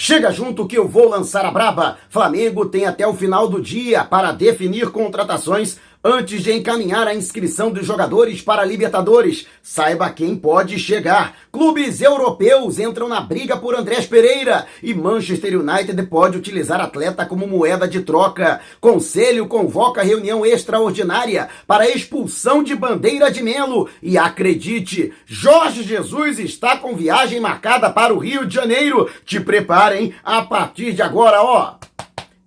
Chega junto que eu vou lançar a braba. Flamengo tem até o final do dia para definir contratações antes de encaminhar a inscrição dos jogadores para Libertadores. Saiba quem pode chegar. Clubes europeus entram na briga por Andrés Pereira e Manchester United pode utilizar atleta como moeda de troca. Conselho convoca reunião extraordinária para expulsão de Bandeira de Melo. E acredite, Jorge Jesus está com viagem marcada para o Rio de Janeiro. Te preparem a partir de agora, ó.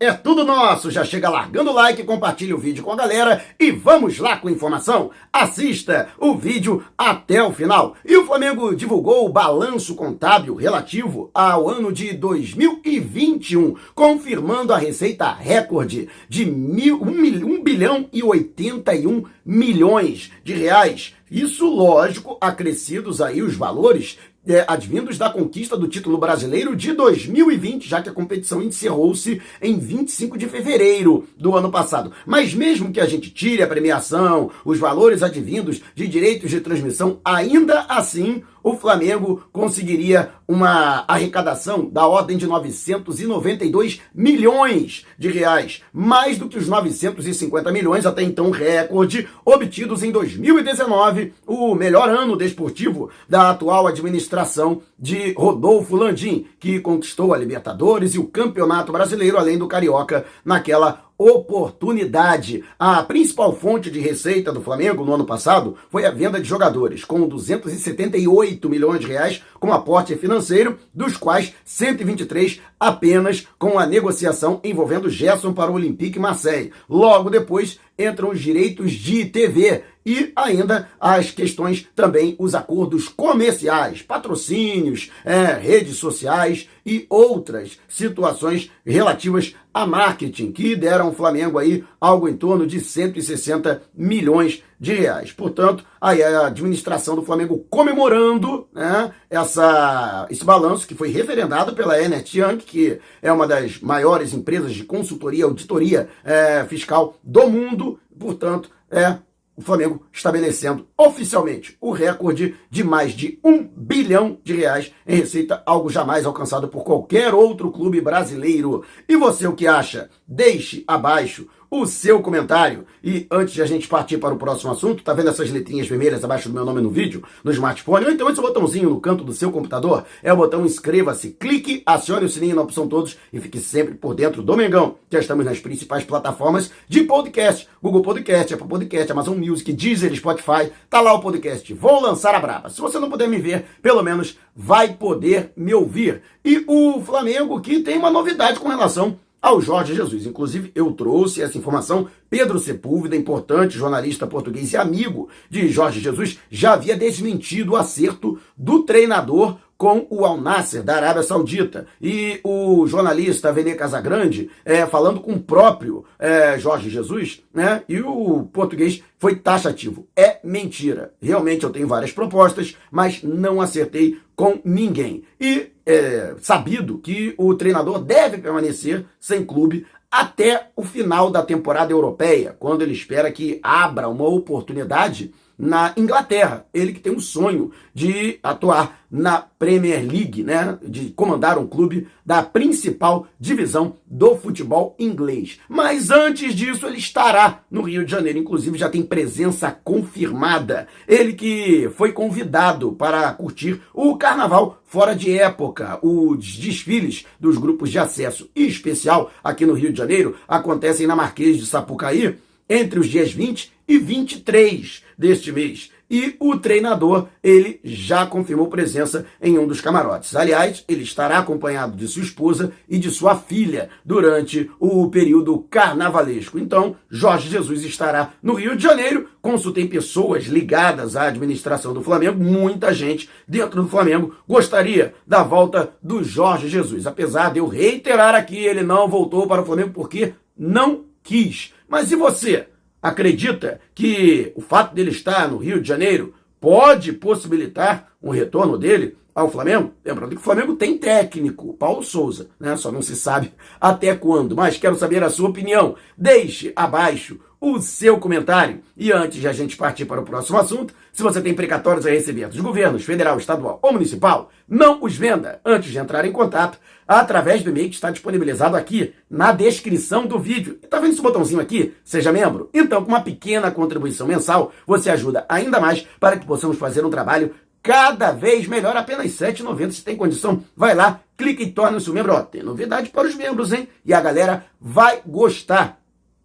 É tudo nosso. Já chega largando o like, compartilha o vídeo com a galera e vamos lá com informação. Assista o vídeo até o final. E o Flamengo divulgou o balanço contábil relativo ao ano de 2021, confirmando a receita recorde de mil, 1 bilhão e 81 milhões de reais. Isso, lógico, acrescidos aí os valores é, advindos da conquista do título brasileiro de 2020, já que a competição encerrou-se em 25 de fevereiro do ano passado. Mas mesmo que a gente tire a premiação, os valores advindos de direitos de transmissão, ainda assim o Flamengo conseguiria uma arrecadação da ordem de 992 milhões de reais, mais do que os 950 milhões até então recorde obtidos em 2019, o melhor ano desportivo da atual administração de Rodolfo Landim, que conquistou a Libertadores e o Campeonato Brasileiro, além do Carioca, naquela oportunidade. A principal fonte de receita do Flamengo no ano passado foi a venda de jogadores, com 278 milhões de reais com aporte financeiro, dos quais 123 apenas com a negociação envolvendo Gerson para o Olympique Marseille. Logo depois entram os direitos de TV e ainda as questões também, os acordos comerciais, patrocínios, é, redes sociais e outras situações relativas a marketing que deram ao Flamengo aí algo em torno de 160 milhões de reais. Portanto, aí a administração do Flamengo comemorando né, essa, esse balanço que foi referendado pela Ernest Young, que é uma das maiores empresas de consultoria, auditoria é, fiscal do mundo. Portanto, é o Flamengo estabelecendo oficialmente o recorde de mais de um bilhão de reais em receita, algo jamais alcançado por qualquer outro clube brasileiro. E você o que acha? Deixe abaixo o seu comentário. E antes de a gente partir para o próximo assunto, tá vendo essas letrinhas vermelhas abaixo do meu nome no vídeo, no smartphone? Ou então esse botãozinho no canto do seu computador é o botão inscreva-se, clique, acione o sininho na opção todos e fique sempre por dentro do Mengão. Já estamos nas principais plataformas de podcast: Google Podcast, Apple Podcast, Amazon Music, Deezer, Spotify. Tá lá o podcast. Vou lançar a braba. Se você não puder me ver, pelo menos vai poder me ouvir. E o Flamengo que tem uma novidade com relação ao Jorge Jesus. Inclusive, eu trouxe essa informação. Pedro Sepúlveda, importante jornalista português e amigo de Jorge Jesus, já havia desmentido o acerto do treinador com o Al Nasser da Arábia Saudita. E o jornalista Vene Casagrande, é, falando com o próprio é, Jorge Jesus, né? E o português foi taxativo. É mentira. Realmente eu tenho várias propostas, mas não acertei com ninguém. E é sabido que o treinador deve permanecer sem clube até o final da temporada europeia, quando ele espera que abra uma oportunidade na Inglaterra. Ele que tem um sonho de atuar na Premier League, né? De comandar um clube da principal divisão do futebol inglês. Mas antes disso, ele estará no Rio de Janeiro. Inclusive, já tem presença confirmada. Ele que foi convidado para curtir o carnaval fora de época. Os desfiles dos grupos de acesso especial aqui no Rio de Janeiro acontecem na Marquês de Sapucaí entre os dias 20 e 23 deste mês. E o treinador, ele já confirmou presença em um dos camarotes. Aliás, ele estará acompanhado de sua esposa e de sua filha durante o período carnavalesco. Então, Jorge Jesus estará no Rio de Janeiro. Consultei pessoas ligadas à administração do Flamengo. Muita gente dentro do Flamengo gostaria da volta do Jorge Jesus. Apesar de eu reiterar aqui, ele não voltou para o Flamengo porque não quis. Mas e você? Acredita que o fato dele estar no Rio de Janeiro pode possibilitar um retorno dele ao Flamengo? Lembrando que o Flamengo tem técnico, Paulo Souza, né? Só não se sabe até quando. Mas quero saber a sua opinião. Deixe abaixo o seu comentário. E antes de a gente partir para o próximo assunto, se você tem precatórios a receber dos governos federal, estadual ou municipal, não os venda antes de entrar em contato através do e-mail que está disponibilizado aqui na descrição do vídeo. Está vendo esse botãozinho aqui? Seja membro? Então, com uma pequena contribuição mensal, você ajuda ainda mais para que possamos fazer um trabalho cada vez melhor, apenas R$ 7,90 se tem condição. Vai lá, clica e torna-se um membro. Ó, tem novidade para os membros, hein? E a galera vai gostar.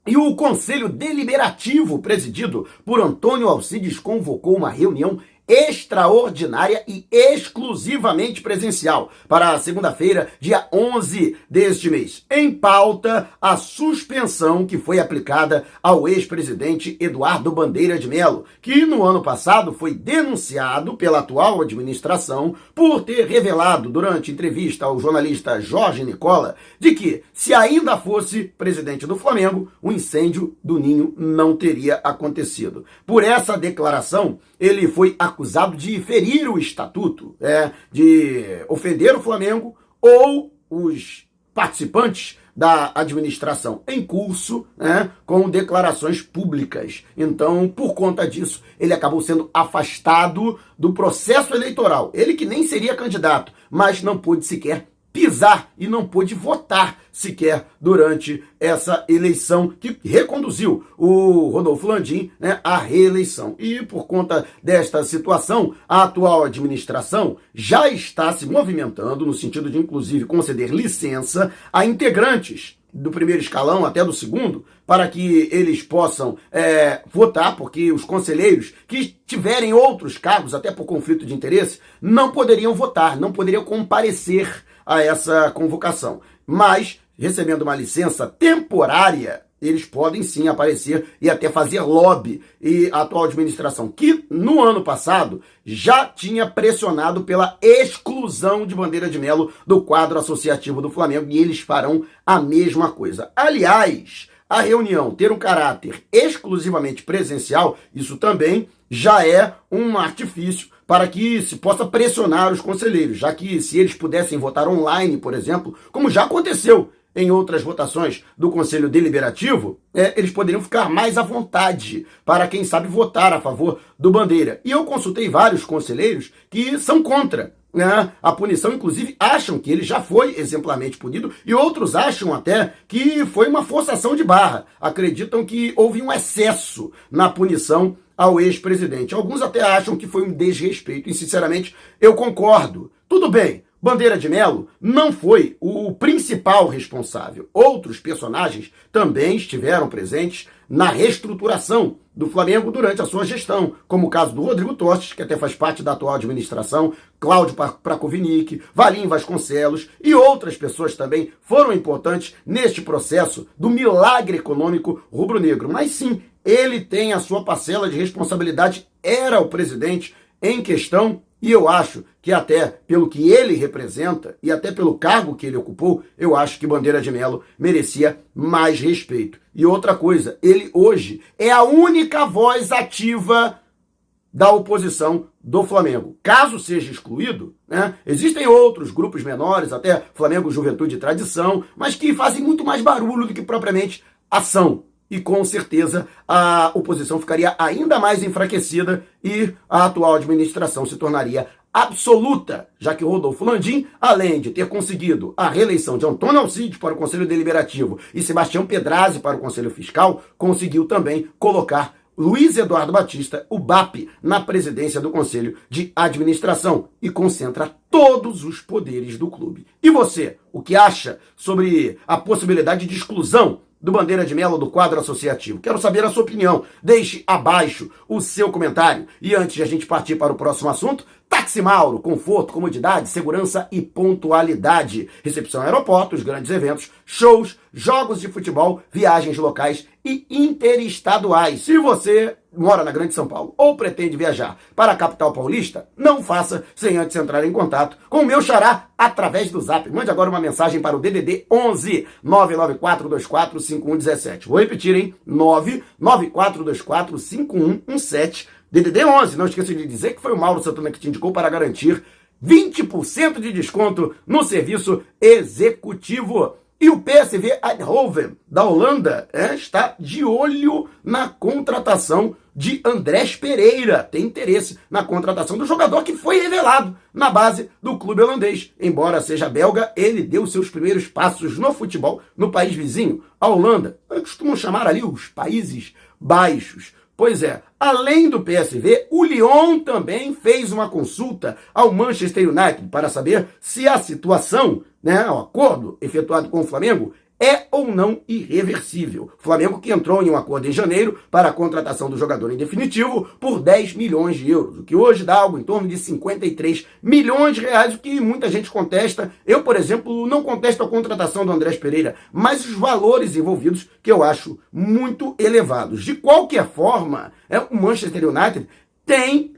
E o Conselho Deliberativo, presidido por Antônio Alcides, convocou uma reunião extraordinária e exclusivamente presencial para segunda-feira, dia 11 deste mês. Em pauta, a suspensão que foi aplicada ao ex-presidente Eduardo Bandeira de Mello, que no ano passado foi denunciado pela atual administração por ter revelado durante entrevista ao jornalista Jorge Nicola de que, se ainda fosse presidente do Flamengo, o incêndio do Ninho não teria acontecido. Por essa declaração, ele foi acusado de ferir o estatuto, é, de ofender o Flamengo ou os participantes da administração em curso, né, com declarações públicas. Então, por conta disso, ele acabou sendo afastado do processo eleitoral. Ele que nem seria candidato, mas não pôde sequer pisar e não pôde votar sequer durante essa eleição que reconduziu o Rodolfo Landim né, à reeleição. E por conta desta situação, a atual administração já está se movimentando no sentido de, inclusive, conceder licença a integrantes do primeiro escalão até do segundo, para que eles possam é, votar, porque os conselheiros que tiverem outros cargos, até por conflito de interesse, não poderiam votar, não poderiam comparecer a essa convocação. Mas, recebendo uma licença temporária, eles podem sim aparecer e até fazer lobby. E a atual administração, que no ano passado já tinha pressionado pela exclusão de Bandeira de Melo do quadro associativo do Flamengo, e eles farão a mesma coisa. Aliás, a reunião ter um caráter exclusivamente presencial, isso também já é um artifício para que se possa pressionar os conselheiros, já que se eles pudessem votar online, por exemplo, como já aconteceu em outras votações do Conselho Deliberativo, é, eles poderiam ficar mais à vontade para, quem sabe, votar a favor do Bandeira. E eu consultei vários conselheiros que são contra né, a punição, inclusive acham que ele já foi exemplarmente punido e outros acham até que foi uma forçação de barra. Acreditam que houve um excesso na punição ao ex-presidente. Alguns até acham que foi um desrespeito, e sinceramente eu concordo. Tudo bem, Bandeira de Melo não foi o principal responsável. Outros personagens também estiveram presentes na reestruturação do Flamengo durante a sua gestão, como o caso do Rodrigo Tostes, que até faz parte da atual administração, Cláudio Prakovnik, Valim Vasconcelos e outras pessoas também foram importantes neste processo do milagre econômico rubro-negro. Mas sim, ele tem a sua parcela de responsabilidade, era o presidente em questão, e eu acho que até pelo que ele representa e até pelo cargo que ele ocupou, eu acho que Bandeira de Melo merecia mais respeito. E outra coisa, ele hoje é a única voz ativa da oposição do Flamengo. Caso seja excluído, né, existem outros grupos menores, até Flamengo Juventude e Tradição, mas que fazem muito mais barulho do que propriamente ação e com certeza a oposição ficaria ainda mais enfraquecida e a atual administração se tornaria absoluta, já que Rodolfo Landim, além de ter conseguido a reeleição de Antônio Alcides para o Conselho Deliberativo e Sebastião Pedrazzi para o Conselho Fiscal, conseguiu também colocar Luiz Eduardo Batista, o BAP, na presidência do Conselho de Administração e concentra todos os poderes do clube. E você, o que acha sobre a possibilidade de exclusão do Bandeira de Melo do quadro associativo. Quero saber a sua opinião. Deixe abaixo o seu comentário. E antes de a gente partir para o próximo assunto, Táxi Mauro, conforto, comodidade, segurança e pontualidade. Recepção aeroportos, grandes eventos, shows, jogos de futebol, viagens locais e interestaduais. Se você mora na Grande São Paulo ou pretende viajar para a capital paulista, não faça sem antes entrar em contato com o meu xará através do Zap. Mande agora uma mensagem para o DDD 11 99424 5117. Vou repetir, hein? 99424 5117 DDD 11, não esqueça de dizer que foi o Mauro Santana que te indicou para garantir 20% de desconto no serviço executivo. E o PSV Eindhoven, da Holanda, é, está de olho na contratação de Andrés Pereira. Tem interesse na contratação do jogador que foi revelado na base do clube holandês. Embora seja belga, ele deu seus primeiros passos no futebol no país vizinho, a Holanda. Costumam chamar ali os Países Baixos. Pois é, além do PSV, o Lyon também fez uma consulta ao Manchester United para saber se a situação, né, o acordo efetuado com o Flamengo é ou não irreversível. Flamengo que entrou em um acordo em janeiro para a contratação do jogador em definitivo por 10 milhões de euros, o que hoje dá algo em torno de 53 milhões de reais, o que muita gente contesta. Eu, por exemplo, não contesto a contratação do Andrés Pereira, mas os valores envolvidos que eu acho muito elevados. De qualquer forma, é, o Manchester United tem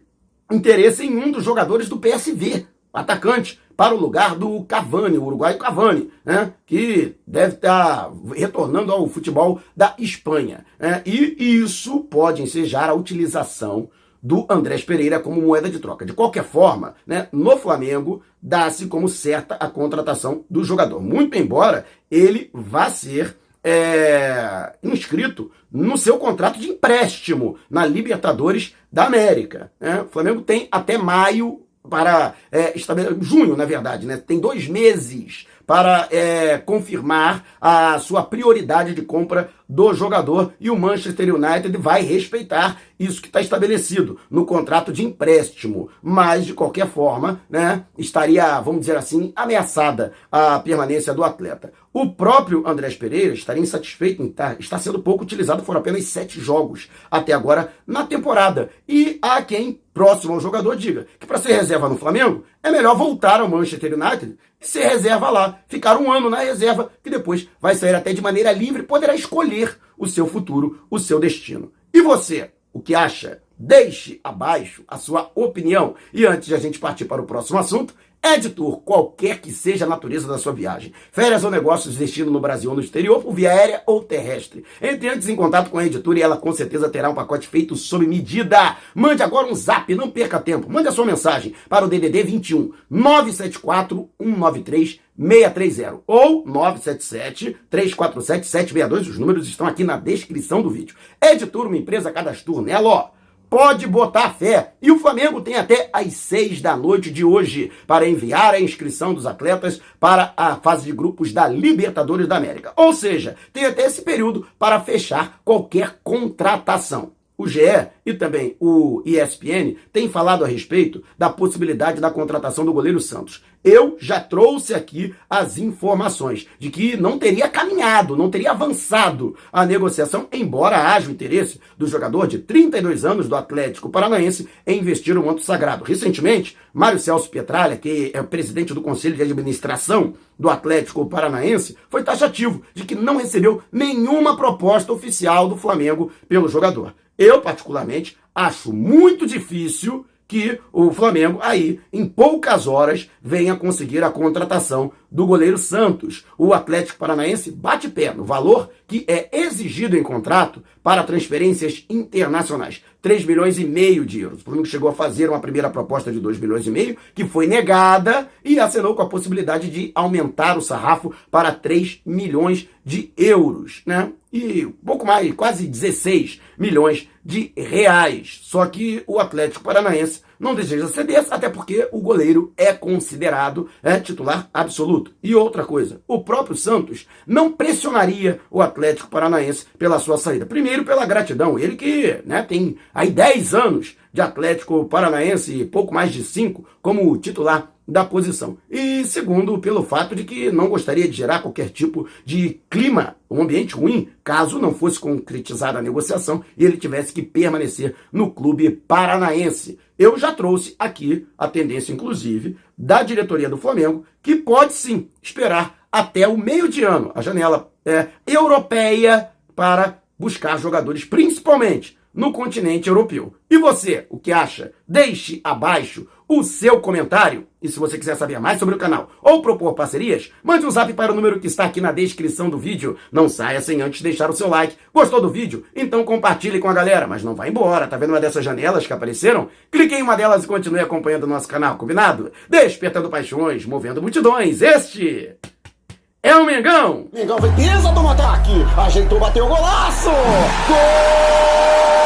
interesse em um dos jogadores do PSV, atacante, para o lugar do Cavani, o uruguaio Cavani, né, que deve estar retornando ao futebol da Espanha. Né, e isso pode ensejar a utilização do Andrés Pereira como moeda de troca. De qualquer forma, né, no Flamengo dá-se como certa a contratação do jogador, muito embora ele vá ser é, inscrito no seu contrato de empréstimo na Libertadores da América. Né? O Flamengo tem até maio para é, estabelecer, junho, na verdade, né? Tem dois meses para é, confirmar a sua prioridade de compra do jogador e o Manchester United vai respeitar isso que está estabelecido no contrato de empréstimo. Mas, de qualquer forma, né, estaria, vamos dizer assim, ameaçada a permanência do atleta. O próprio Andrés Pereira estaria insatisfeito em estar, está sendo pouco utilizado, foram apenas sete jogos até agora na temporada. E há quem, próximo ao jogador, diga que para ser reserva no Flamengo, é melhor voltar ao Manchester United e ser reserva lá, ficar um ano na reserva, que depois vai sair até de maneira livre, poderá escolher o seu futuro, o seu destino. E você, o que acha? Deixe abaixo a sua opinião. E antes de a gente partir para o próximo assunto, Editor, qualquer que seja a natureza da sua viagem, férias ou negócios destino no Brasil ou no exterior, por via aérea ou terrestre. Entre antes em contato com a editora e ela com certeza terá um pacote feito sob medida. Mande agora um zap, não perca tempo. Mande a sua mensagem para o DDD 21 974 193 630 ou 977 347 762. Os números estão aqui na descrição do vídeo. Editor, uma empresa cadastro nela, ó pode botar fé. E o Flamengo tem até às seis da noite de hoje para enviar a inscrição dos atletas para a fase de grupos da Libertadores da América. Ou seja, tem até esse período para fechar qualquer contratação. O GE e também o ESPN têm falado a respeito da possibilidade da contratação do goleiro Santos. Eu já trouxe aqui as informações de que não teria caminhado, não teria avançado a negociação, embora haja o interesse do jogador de 32 anos do Atlético Paranaense em investir no manto sagrado. Recentemente, Mário Celso Petralha, que é o presidente do Conselho de Administração do Atlético Paranaense, foi taxativo de que não recebeu nenhuma proposta oficial do Flamengo pelo jogador. Eu, particularmente, acho muito difícil que o Flamengo aí, em poucas horas, venha conseguir a contratação do goleiro Santos. O Atlético Paranaense bate pé no valor que é exigido em contrato para transferências internacionais. 3 milhões e meio de euros. O Flamengo chegou a fazer uma primeira proposta de 2 milhões e meio, que foi negada e assinou com a possibilidade de aumentar o sarrafo para 3 milhões de euros, né? E pouco mais, quase 16 milhões de reais. Só que o Atlético Paranaense não deseja ceder, até porque o goleiro é considerado é, titular absoluto. E outra coisa, o próprio Santos não pressionaria o Atlético Paranaense pela sua saída. Primeiro, pela gratidão. Ele que né, tem aí 10 anos de Atlético Paranaense e pouco mais de 5 como titular da posição. E segundo, pelo fato de que não gostaria de gerar qualquer tipo de clima, um ambiente ruim, caso não fosse concretizada a negociação e ele tivesse que permanecer no clube paranaense. Eu já trouxe aqui a tendência, inclusive, da diretoria do Flamengo, que pode sim esperar até o meio de ano, a janela é, europeia, para buscar jogadores, principalmente no continente europeu. E você, o que acha? Deixe abaixo o seu comentário. E se você quiser saber mais sobre o canal ou propor parcerias, mande um zap para o número que está aqui na descrição do vídeo. Não saia sem antes deixar o seu like. Gostou do vídeo? Então compartilhe com a galera, mas não vá embora. Tá vendo uma dessas janelas que apareceram? Clique em uma delas e continue acompanhando o nosso canal, combinado? Despertando paixões, movendo multidões. Este é o Mengão! Mengão vem pisa do ataque, ajeitou, bateu o golaço! Gol!